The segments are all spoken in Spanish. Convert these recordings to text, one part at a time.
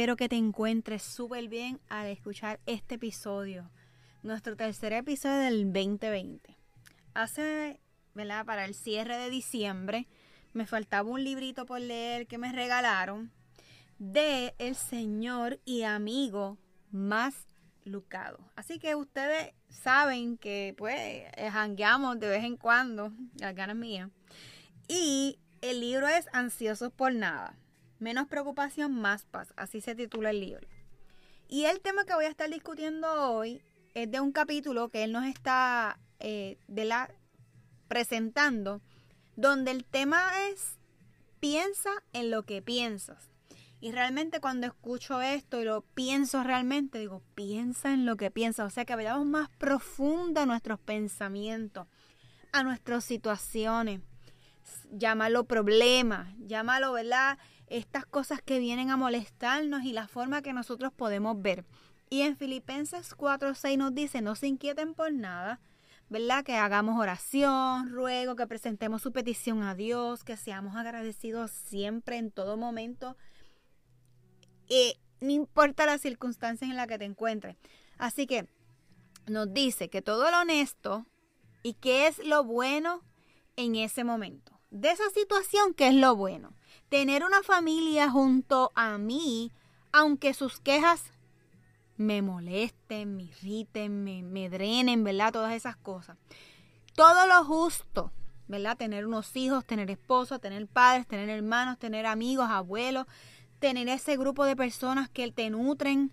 Espero que te encuentres súper bien al escuchar este episodio, nuestro tercer episodio del 2020. Hace, ¿verdad? Para el cierre de diciembre, me faltaba un librito por leer que me regalaron de el señor y amigo más Lucado. Así que ustedes saben que pues jangueamos de vez en cuando, las ganas mías. Y el libro es Ansiosos por Nada. Menos preocupación, más paz. Así se titula el libro. Y el tema que voy a estar discutiendo hoy es de un capítulo que él nos está eh, de la, presentando, donde el tema es piensa en lo que piensas. Y realmente cuando escucho esto y lo pienso realmente, digo, piensa en lo que piensas. O sea que vayamos más profundo a nuestros pensamientos, a nuestras situaciones. Llámalo problema, llámalo, ¿verdad? estas cosas que vienen a molestarnos y la forma que nosotros podemos ver. Y en Filipenses 4:6 nos dice, no se inquieten por nada, ¿verdad? Que hagamos oración, ruego, que presentemos su petición a Dios, que seamos agradecidos siempre, en todo momento. Y no importa las circunstancias en las que te encuentres. Así que nos dice que todo lo honesto y qué es lo bueno en ese momento. De esa situación, ¿qué es lo bueno? tener una familia junto a mí, aunque sus quejas me molesten, me irriten, me, drenen, ¿verdad? Todas esas cosas. Todo lo justo, ¿verdad? Tener unos hijos, tener esposos, tener padres, tener hermanos, tener amigos, abuelos, tener ese grupo de personas que te nutren,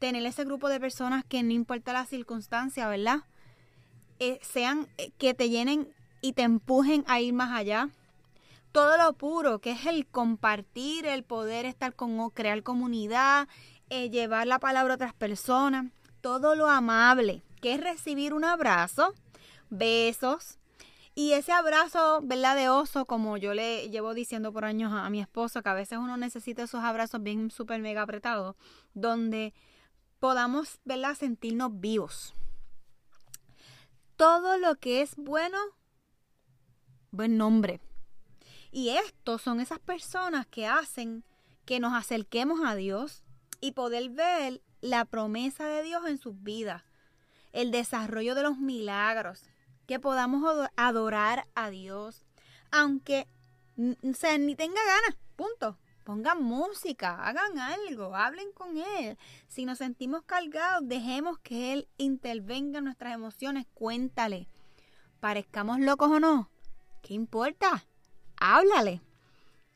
tener ese grupo de personas que no importa la circunstancia, ¿verdad? Eh, sean eh, que te llenen y te empujen a ir más allá todo lo puro, que es el compartir, el poder estar con, crear comunidad, eh, llevar la palabra a otras personas, todo lo amable, que es recibir un abrazo, besos, y ese abrazo, ¿verdad? De oso, como yo le llevo diciendo por años a, mi esposo, que a veces uno necesita esos abrazos bien súper mega apretados, donde podamos, ¿verdad? Sentirnos vivos. Todo lo que es bueno, buen nombre, y estos son esas personas que hacen que nos acerquemos a Dios y poder ver la promesa de Dios en sus vidas, el desarrollo de los milagros, que podamos adorar a Dios, aunque o sea, ni tenga ganas, punto. Pongan música, hagan algo, hablen con Él. Si nos sentimos cargados, dejemos que Él intervenga en nuestras emociones, cuéntale. Parezcamos locos o no, ¿qué importa? háblale.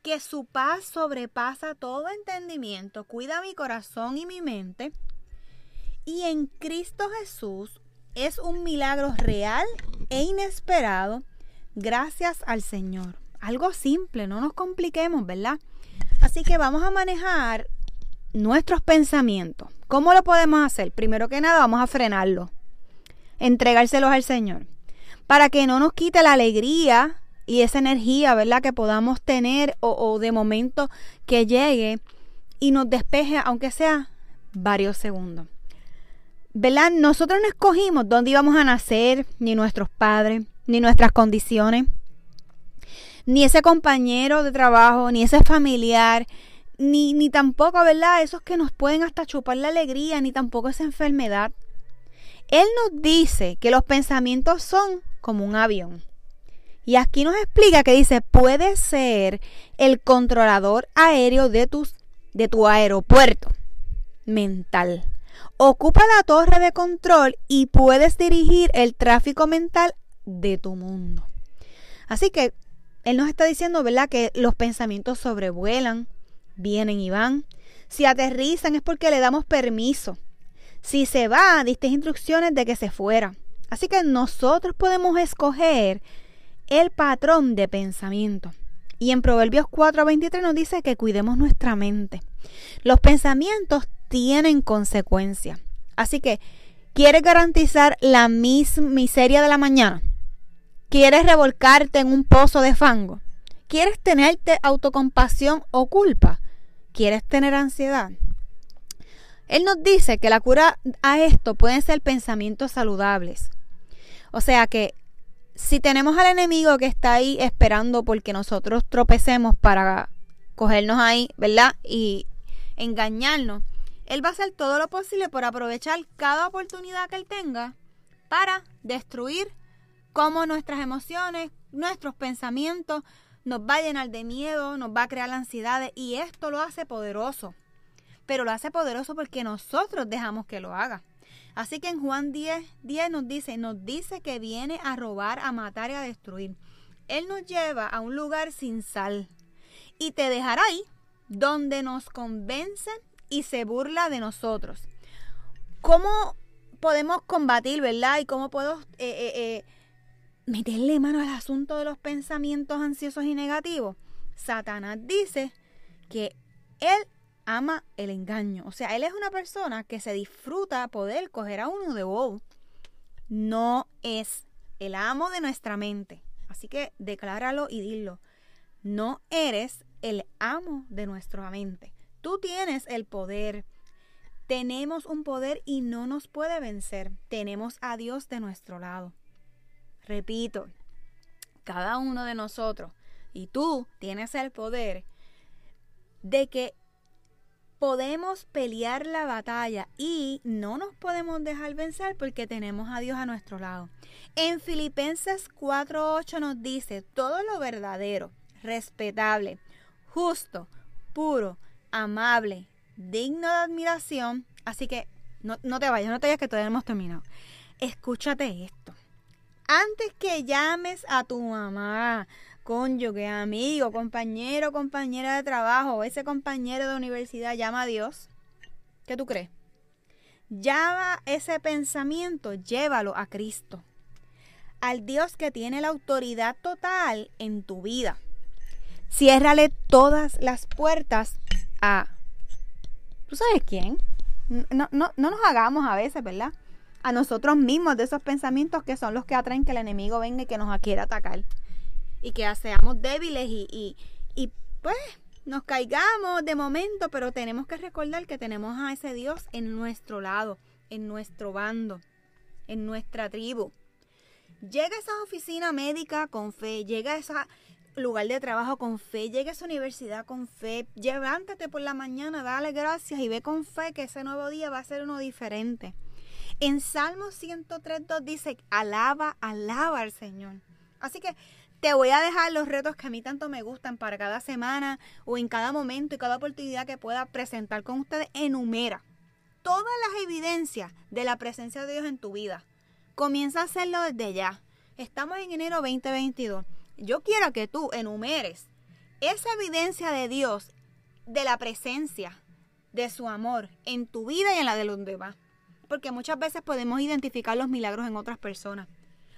Que su paz sobrepasa todo entendimiento, cuida mi corazón y mi mente. Y en Cristo Jesús es un milagro real e inesperado gracias al Señor. Algo simple, no nos compliquemos, ¿verdad? Así que vamos a manejar nuestros pensamientos. ¿Cómo lo podemos hacer? Primero que nada, vamos a frenarlo. Entregárselos al Señor. Para que no nos quite la alegría y esa energía, ¿verdad? Que podamos tener o, de momento que llegue y nos despeje, aunque sea varios segundos. ¿Verdad? Nosotros no escogimos dónde íbamos a nacer, ni nuestros padres, ni nuestras condiciones, ni ese compañero de trabajo, ni ese familiar, ni, ni tampoco, ¿verdad? Esos que nos pueden hasta chupar la alegría, ni tampoco esa enfermedad. Él nos dice que los pensamientos son como un avión. Y aquí nos explica que dice, puede ser el controlador aéreo de, tus, de tu aeropuerto mental. Ocupa la torre de control y puedes dirigir el tráfico mental de tu mundo. Así que él nos está diciendo, ¿verdad?, que los pensamientos sobrevuelan, vienen y van. Si aterrizan es porque le damos permiso. Si se va, diste instrucciones de que se fuera. Así que nosotros podemos escoger el patrón de pensamiento. Y en Proverbios 4:23 nos dice que cuidemos nuestra mente. Los pensamientos tienen consecuencias. Así que, ¿quieres garantizar la misma miseria de la mañana? ¿Quieres revolcarte en un pozo de fango? ¿Quieres tenerte autocompasión o culpa? ¿Quieres tener ansiedad? Él nos dice que la cura a esto pueden ser pensamientos saludables. O sea que si tenemos al enemigo que está ahí esperando porque nosotros tropecemos para cogernos ahí, ¿verdad? Y engañarnos, él va a hacer todo lo posible por aprovechar cada oportunidad que él tenga para destruir cómo nuestras emociones, nuestros pensamientos nos va a llenar de miedo, nos va a crear ansiedades y esto lo hace poderoso. Pero lo hace poderoso porque nosotros dejamos que lo haga. Así que en Juan 10, 10 nos dice, nos dice que viene a robar, a matar y a destruir. Él nos lleva a un lugar sin sal y te dejará ahí donde nos convencen y se burla de nosotros. ¿Cómo podemos combatir, verdad? Y cómo puedo eh, eh, eh, meterle mano al asunto de los pensamientos ansiosos y negativos. Satanás dice que él ama el engaño. O sea, él es una persona que se disfruta poder coger a uno de bobo. No es el amo de nuestra mente. Así que decláralo y dilo. No eres el amo de nuestra mente. Tú tienes el poder. Tenemos un poder y no nos puede vencer. Tenemos a Dios de nuestro lado. Repito, cada uno de nosotros y tú tienes el poder de que podemos pelear la batalla y no nos podemos dejar vencer porque tenemos a Dios a nuestro lado. En Filipenses 4:8 nos dice, todo lo verdadero, respetable, justo, puro, amable, digno de admiración. Así que no, te vayas, no te vayas que todavía hemos terminado. Escúchate esto. Antes que llames a tu mamá, cónyuge, amigo, compañero, compañera de trabajo, ese compañero de universidad, llama a Dios. ¿Qué tú crees? Llama ese pensamiento, llévalo a Cristo. Al Dios que tiene la autoridad total en tu vida. Ciérrale todas las puertas a... ¿Tú sabes quién? No, no, no nos hagamos a veces, ¿verdad? A nosotros mismos de esos pensamientos que son los que atraen que el enemigo venga y que nos quiera atacar. Y que seamos débiles y, y, pues nos caigamos de momento, pero tenemos que recordar que tenemos a ese Dios en nuestro lado, en nuestro bando, en nuestra tribu. Llega a esa oficina médica con fe, llega a esa, lugar de trabajo con fe, llegue a esa universidad con fe, levántate por la mañana, dale gracias y ve con fe que ese nuevo día va a ser uno diferente. En Salmo 103.2 dice, alaba, alaba al Señor. Así que te voy a dejar los retos que a mí tanto me gustan para cada semana o en cada momento y cada oportunidad que pueda presentar con ustedes. Enumera todas las evidencias de la presencia de Dios en tu vida. Comienza a hacerlo desde ya. Estamos en enero 2022 yo quiero que tú enumeres esa evidencia de Dios, de la presencia, de su amor en tu vida y en la de los demás. Porque muchas veces podemos identificar los milagros en otras personas,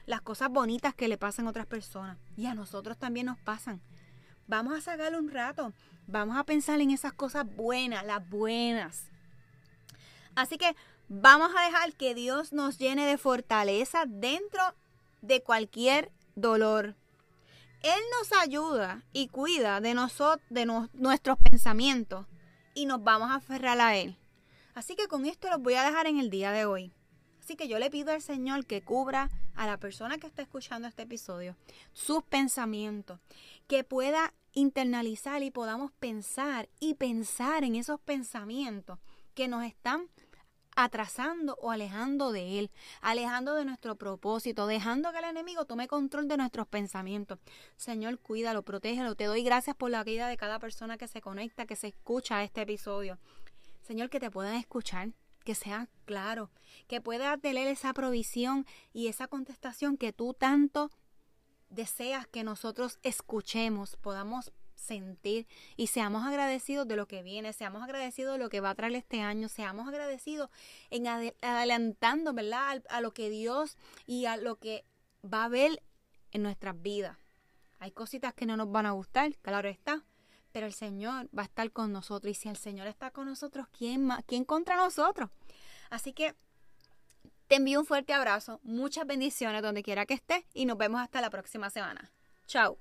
las cosas bonitas que le pasan a otras personas. Y a nosotros también nos pasan. Vamos a sacarle un rato. Vamos a pensar en esas cosas buenas, las buenas. Así que vamos a dejar que Dios nos llene de fortaleza dentro de cualquier dolor. Él nos ayuda y cuida de nosotros, de nuestros pensamientos y nos vamos a aferrar a Él. Así que con esto los voy a dejar en el día de hoy. Así que yo le pido al Señor que cubra a la persona que está escuchando este episodio sus pensamientos, que pueda internalizar y podamos pensar y pensar en esos pensamientos que nos están atrasando o alejando de Él, alejando de nuestro propósito, dejando que el enemigo tome control de nuestros pensamientos. Señor, cuídalo, protégelo. Te doy gracias por la vida de cada persona que se conecta, que se escucha a este episodio. Señor, que te puedan escuchar, que sea claro, que pueda tener esa provisión y esa contestación que tú tanto deseas que nosotros escuchemos, podamos sentir y seamos agradecidos de lo que viene, seamos agradecidos de lo que va a traer este año, seamos agradecidos en adelantando, ¿verdad? A, a lo que Dios y a lo que va a haber en nuestras vidas. Hay cositas que no nos van a gustar, claro está, pero el Señor va a estar con nosotros y si el Señor está con nosotros, ¿quién, más, quién contra nosotros? Así que te envío un fuerte abrazo, muchas bendiciones donde quiera que estés y nos vemos hasta la próxima semana. Chao.